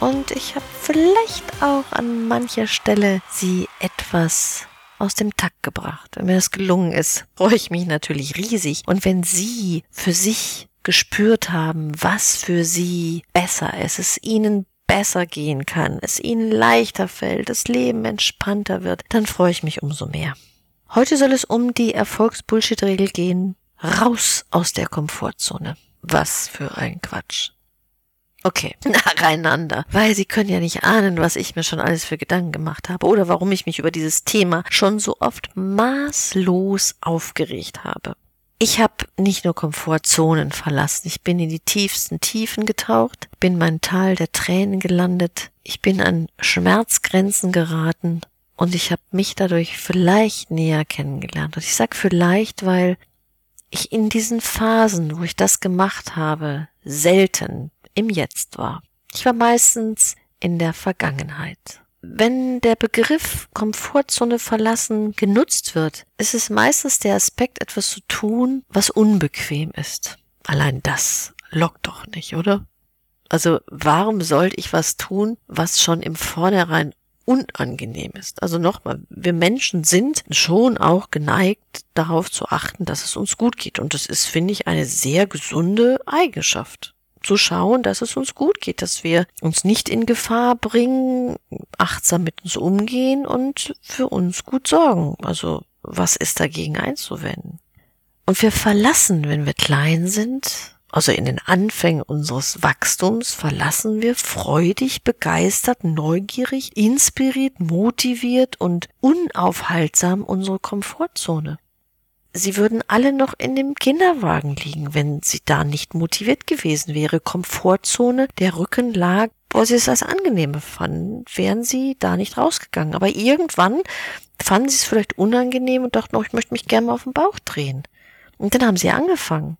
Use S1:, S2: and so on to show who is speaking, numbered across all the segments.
S1: Und ich habe vielleicht auch an mancher Stelle sie etwas aus dem Takt gebracht. Wenn mir das gelungen ist, freue ich mich natürlich riesig. Und wenn Sie für sich gespürt haben, was für Sie besser ist, es Ihnen besser gehen kann, es Ihnen leichter fällt, das Leben entspannter wird, dann freue ich mich umso mehr. Heute soll es um die Erfolgsbullshit-Regel gehen. Raus aus der Komfortzone. Was für ein Quatsch. Okay, nacheinander. Weil Sie können ja nicht ahnen, was ich mir schon alles für Gedanken gemacht habe oder warum ich mich über dieses Thema schon so oft maßlos aufgeregt habe. Ich habe nicht nur Komfortzonen verlassen, ich bin in die tiefsten Tiefen getaucht, bin mein Tal der Tränen gelandet, ich bin an Schmerzgrenzen geraten und ich habe mich dadurch vielleicht näher kennengelernt. Und ich sag vielleicht, weil ich in diesen Phasen, wo ich das gemacht habe, selten im Jetzt war. Ich war meistens in der Vergangenheit. Wenn der Begriff Komfortzone verlassen genutzt wird, ist es meistens der Aspekt, etwas zu tun, was unbequem ist. Allein das lockt doch nicht, oder? Also warum sollte ich was tun, was schon im Vornherein unangenehm ist. Also nochmal, wir Menschen sind schon auch geneigt, darauf zu achten, dass es uns gut geht. Und das ist, finde ich, eine sehr gesunde Eigenschaft. Zu schauen, dass es uns gut geht, dass wir uns nicht in Gefahr bringen, achtsam mit uns umgehen und für uns gut sorgen. Also was ist dagegen einzuwenden? Und wir verlassen, wenn wir klein sind, also in den Anfängen unseres Wachstums verlassen wir freudig, begeistert, neugierig, inspiriert, motiviert und unaufhaltsam unsere Komfortzone. Sie würden alle noch in dem Kinderwagen liegen, wenn sie da nicht motiviert gewesen wäre. Komfortzone, der Rücken lag, wo sie es als angenehm fanden, wären sie da nicht rausgegangen. Aber irgendwann fanden sie es vielleicht unangenehm und dachten, oh, ich möchte mich gerne mal auf den Bauch drehen. Und dann haben sie angefangen.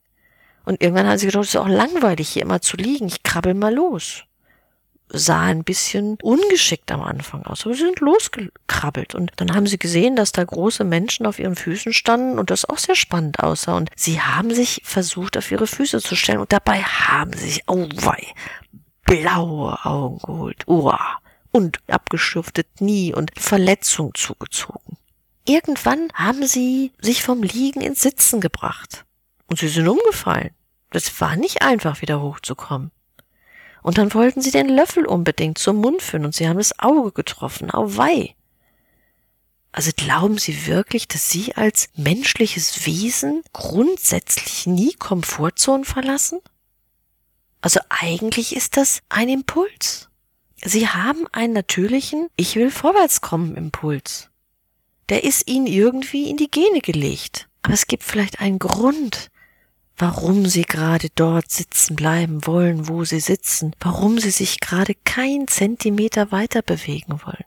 S1: Und irgendwann haben sie gedacht, es ist auch langweilig, hier immer zu liegen. Ich krabbel mal los. Sah ein bisschen ungeschickt am Anfang aus, aber sie sind losgekrabbelt. Und dann haben sie gesehen, dass da große Menschen auf ihren Füßen standen und das auch sehr spannend aussah. Und sie haben sich versucht, auf ihre Füße zu stellen und dabei haben sie sich, oh wei, blaue Augen geholt. Uah. Und abgeschürftet Knie und Verletzung zugezogen. Irgendwann haben sie sich vom Liegen ins Sitzen gebracht. Und sie sind umgefallen. Das war nicht einfach, wieder hochzukommen. Und dann wollten sie den Löffel unbedingt zum Mund führen und sie haben das Auge getroffen. Auweih. Also glauben Sie wirklich, dass Sie als menschliches Wesen grundsätzlich nie Komfortzonen verlassen? Also eigentlich ist das ein Impuls. Sie haben einen natürlichen Ich will vorwärts kommen Impuls. Der ist Ihnen irgendwie in die Gene gelegt. Aber es gibt vielleicht einen Grund, warum sie gerade dort sitzen bleiben wollen, wo sie sitzen, warum sie sich gerade kein Zentimeter weiter bewegen wollen.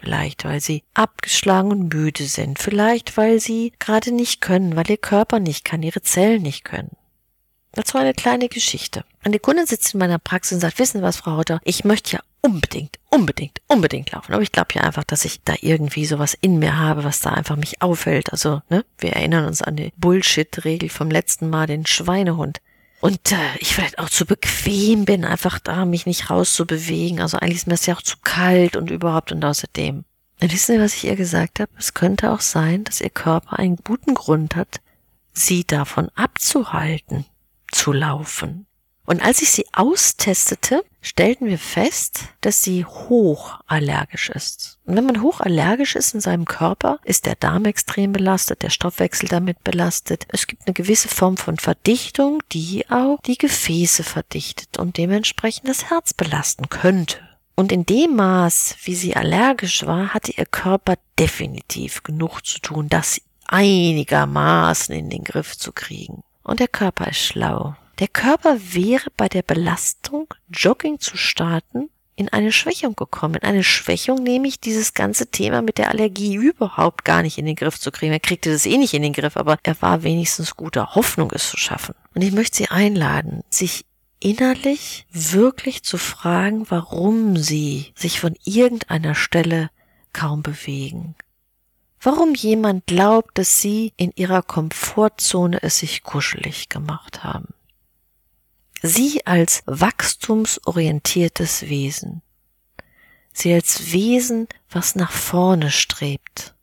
S1: Vielleicht, weil sie abgeschlagen und müde sind, vielleicht, weil sie gerade nicht können, weil ihr Körper nicht kann, ihre Zellen nicht können. Dazu eine kleine Geschichte. Eine Kundin sitzt in meiner Praxis und sagt, wissen Sie was, Frau Hotter, ich möchte ja unbedingt, unbedingt, unbedingt laufen. Aber ich glaube ja einfach, dass ich da irgendwie sowas in mir habe, was da einfach mich aufhält. Also, ne, wir erinnern uns an die Bullshit-Regel vom letzten Mal, den Schweinehund. Und äh, ich vielleicht auch zu bequem bin, einfach da mich nicht rauszubewegen. Also eigentlich ist mir das ja auch zu kalt und überhaupt und außerdem. Und wissen Sie, was ich ihr gesagt habe? Es könnte auch sein, dass ihr Körper einen guten Grund hat, sie davon abzuhalten, zu laufen. Und als ich sie austestete, stellten wir fest, dass sie hochallergisch ist. Und wenn man hochallergisch ist in seinem Körper, ist der Darm extrem belastet, der Stoffwechsel damit belastet. Es gibt eine gewisse Form von Verdichtung, die auch die Gefäße verdichtet und dementsprechend das Herz belasten könnte. Und in dem Maß, wie sie allergisch war, hatte ihr Körper definitiv genug zu tun, das einigermaßen in den Griff zu kriegen. Und der Körper ist schlau. Der Körper wäre bei der Belastung, Jogging zu starten, in eine Schwächung gekommen. In eine Schwächung, nämlich dieses ganze Thema mit der Allergie überhaupt gar nicht in den Griff zu kriegen. Er kriegte das eh nicht in den Griff, aber er war wenigstens guter Hoffnung, es zu schaffen. Und ich möchte Sie einladen, sich innerlich wirklich zu fragen, warum Sie sich von irgendeiner Stelle kaum bewegen. Warum jemand glaubt, dass Sie in Ihrer Komfortzone es sich kuschelig gemacht haben. Sie als wachstumsorientiertes Wesen. Sie als Wesen, was nach vorne strebt.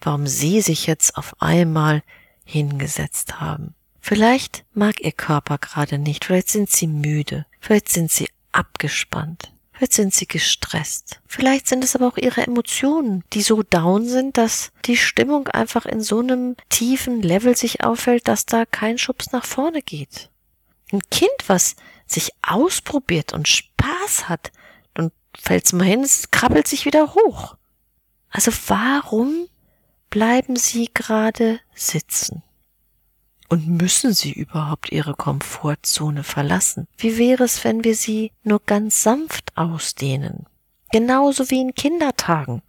S1: Warum Sie sich jetzt auf einmal hingesetzt haben. Vielleicht mag Ihr Körper gerade nicht, vielleicht sind Sie müde, vielleicht sind Sie abgespannt. Vielleicht sind sie gestresst. Vielleicht sind es aber auch ihre Emotionen, die so down sind, dass die Stimmung einfach in so einem tiefen Level sich auffällt, dass da kein Schubs nach vorne geht. Ein Kind, was sich ausprobiert und Spaß hat, dann fällt's mal hin, es krabbelt sich wieder hoch. Also warum bleiben Sie gerade sitzen? Und müssen Sie überhaupt Ihre Komfortzone verlassen? Wie wäre es, wenn wir sie nur ganz sanft ausdehnen? Genauso wie in Kindertagen,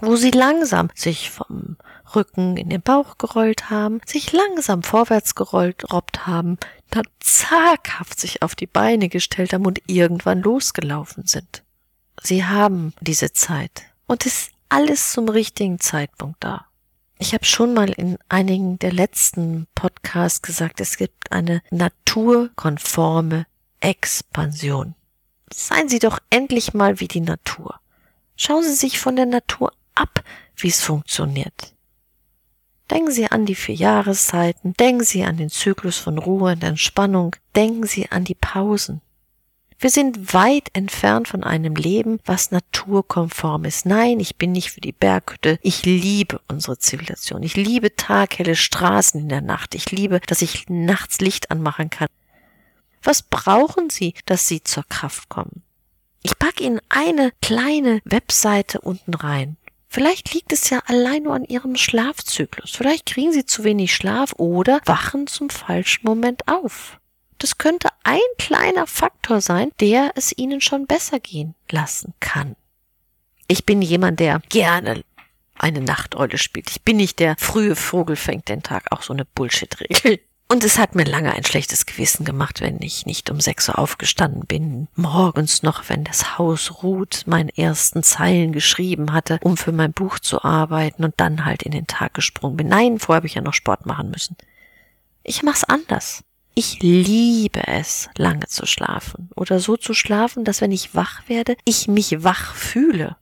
S1: wo Sie langsam sich vom Rücken in den Bauch gerollt haben, sich langsam vorwärts gerollt, robbt haben, dann zaghaft sich auf die Beine gestellt haben und irgendwann losgelaufen sind. Sie haben diese Zeit und ist alles zum richtigen Zeitpunkt da. Ich habe schon mal in einigen der letzten Podcasts gesagt, es gibt eine naturkonforme Expansion. Seien Sie doch endlich mal wie die Natur. Schauen Sie sich von der Natur ab, wie es funktioniert. Denken Sie an die vier Jahreszeiten, denken Sie an den Zyklus von Ruhe und Entspannung, denken Sie an die Pausen. Wir sind weit entfernt von einem Leben, was naturkonform ist. Nein, ich bin nicht für die Berghütte. Ich liebe unsere Zivilisation. Ich liebe taghelle Straßen in der Nacht. Ich liebe, dass ich nachts Licht anmachen kann. Was brauchen Sie, dass Sie zur Kraft kommen? Ich packe Ihnen eine kleine Webseite unten rein. Vielleicht liegt es ja allein nur an Ihrem Schlafzyklus. Vielleicht kriegen Sie zu wenig Schlaf oder wachen zum falschen Moment auf. Das könnte ein kleiner Faktor sein, der es ihnen schon besser gehen lassen kann. Ich bin jemand, der gerne eine Nachteule spielt. Ich bin nicht der frühe Vogel fängt den Tag, auch so eine Bullshit-Regel. Und es hat mir lange ein schlechtes Gewissen gemacht, wenn ich nicht um sechs Uhr aufgestanden bin, morgens noch, wenn das Haus ruht, meine ersten Zeilen geschrieben hatte, um für mein Buch zu arbeiten und dann halt in den Tag gesprungen bin. Nein, vorher habe ich ja noch Sport machen müssen. Ich mach's anders. Ich liebe es, lange zu schlafen oder so zu schlafen, dass wenn ich wach werde, ich mich wach fühle.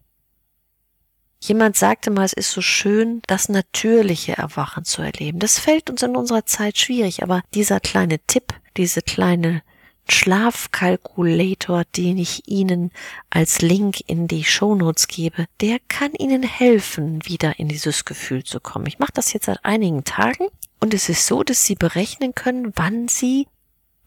S1: Jemand sagte mal, es ist so schön, das natürliche Erwachen zu erleben. Das fällt uns in unserer Zeit schwierig, aber dieser kleine Tipp, diese kleine Schlafkalkulator, den ich Ihnen als Link in die Shownotes gebe, der kann Ihnen helfen, wieder in dieses Gefühl zu kommen. Ich mache das jetzt seit einigen Tagen und es ist so, dass Sie berechnen können, wann Sie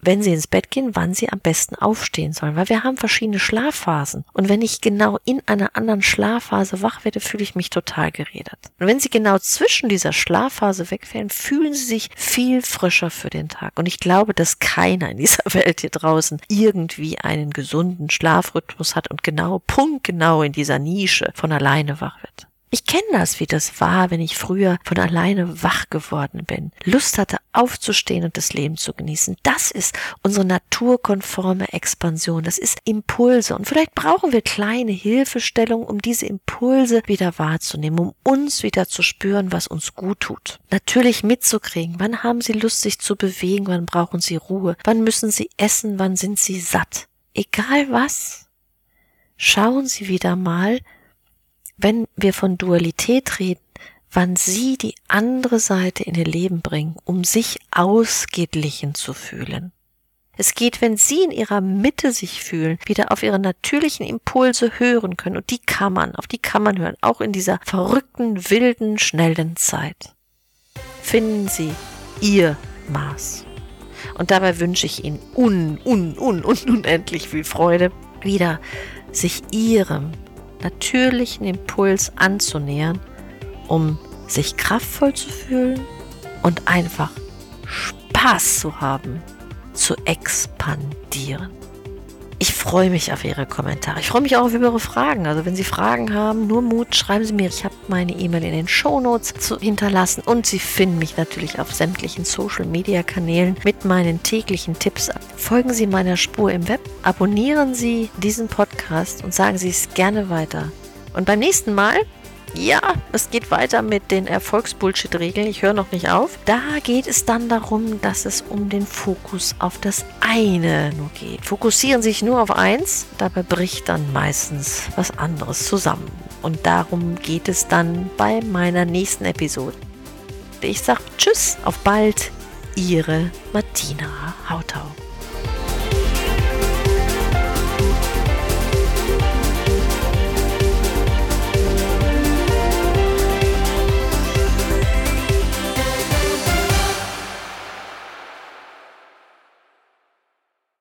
S1: wenn sie ins Bett gehen, wann sie am besten aufstehen sollen, weil wir haben verschiedene Schlafphasen. Und wenn ich genau in einer anderen Schlafphase wach werde, fühle ich mich total geredet. Und wenn sie genau zwischen dieser Schlafphase wegfallen, fühlen sie sich viel frischer für den Tag. Und ich glaube, dass keiner in dieser Welt hier draußen irgendwie einen gesunden Schlafrhythmus hat und genau, punktgenau in dieser Nische von alleine wach wird. Ich kenne das, wie das war, wenn ich früher von alleine wach geworden bin, Lust hatte aufzustehen und das Leben zu genießen. Das ist unsere naturkonforme Expansion. Das ist Impulse. Und vielleicht brauchen wir kleine Hilfestellungen, um diese Impulse wieder wahrzunehmen, um uns wieder zu spüren, was uns gut tut. Natürlich mitzukriegen, wann haben Sie Lust, sich zu bewegen, wann brauchen Sie Ruhe, wann müssen Sie essen, wann sind Sie satt. Egal was. Schauen Sie wieder mal, wenn wir von Dualität reden, wann sie die andere Seite in ihr Leben bringen, um sich ausgeglichen zu fühlen. Es geht, wenn sie in ihrer Mitte sich fühlen, wieder auf ihre natürlichen Impulse hören können. Und die kann man, auf die kann man hören, auch in dieser verrückten, wilden, schnellen Zeit. Finden Sie Ihr Maß. Und dabei wünsche ich Ihnen un, un, un, un, unendlich viel Freude, wieder sich Ihrem natürlichen Impuls anzunähern, um sich kraftvoll zu fühlen und einfach Spaß zu haben, zu expandieren. Ich freue mich auf Ihre Kommentare. Ich freue mich auch auf Ihre Fragen. Also wenn Sie Fragen haben, nur Mut, schreiben Sie mir. Ich habe meine E-Mail in den Shownotes zu hinterlassen und Sie finden mich natürlich auf sämtlichen Social-Media-Kanälen mit meinen täglichen Tipps. Folgen Sie meiner Spur im Web, abonnieren Sie diesen Podcast und sagen Sie es gerne weiter. Und beim nächsten Mal ja, es geht weiter mit den Erfolgsbullshit-Regeln. Ich höre noch nicht auf. Da geht es dann darum, dass es um den Fokus auf das eine nur geht. Fokussieren sich nur auf eins, dabei bricht dann meistens was anderes zusammen. Und darum geht es dann bei meiner nächsten Episode. Ich sage Tschüss, auf bald, Ihre Martina Hautau.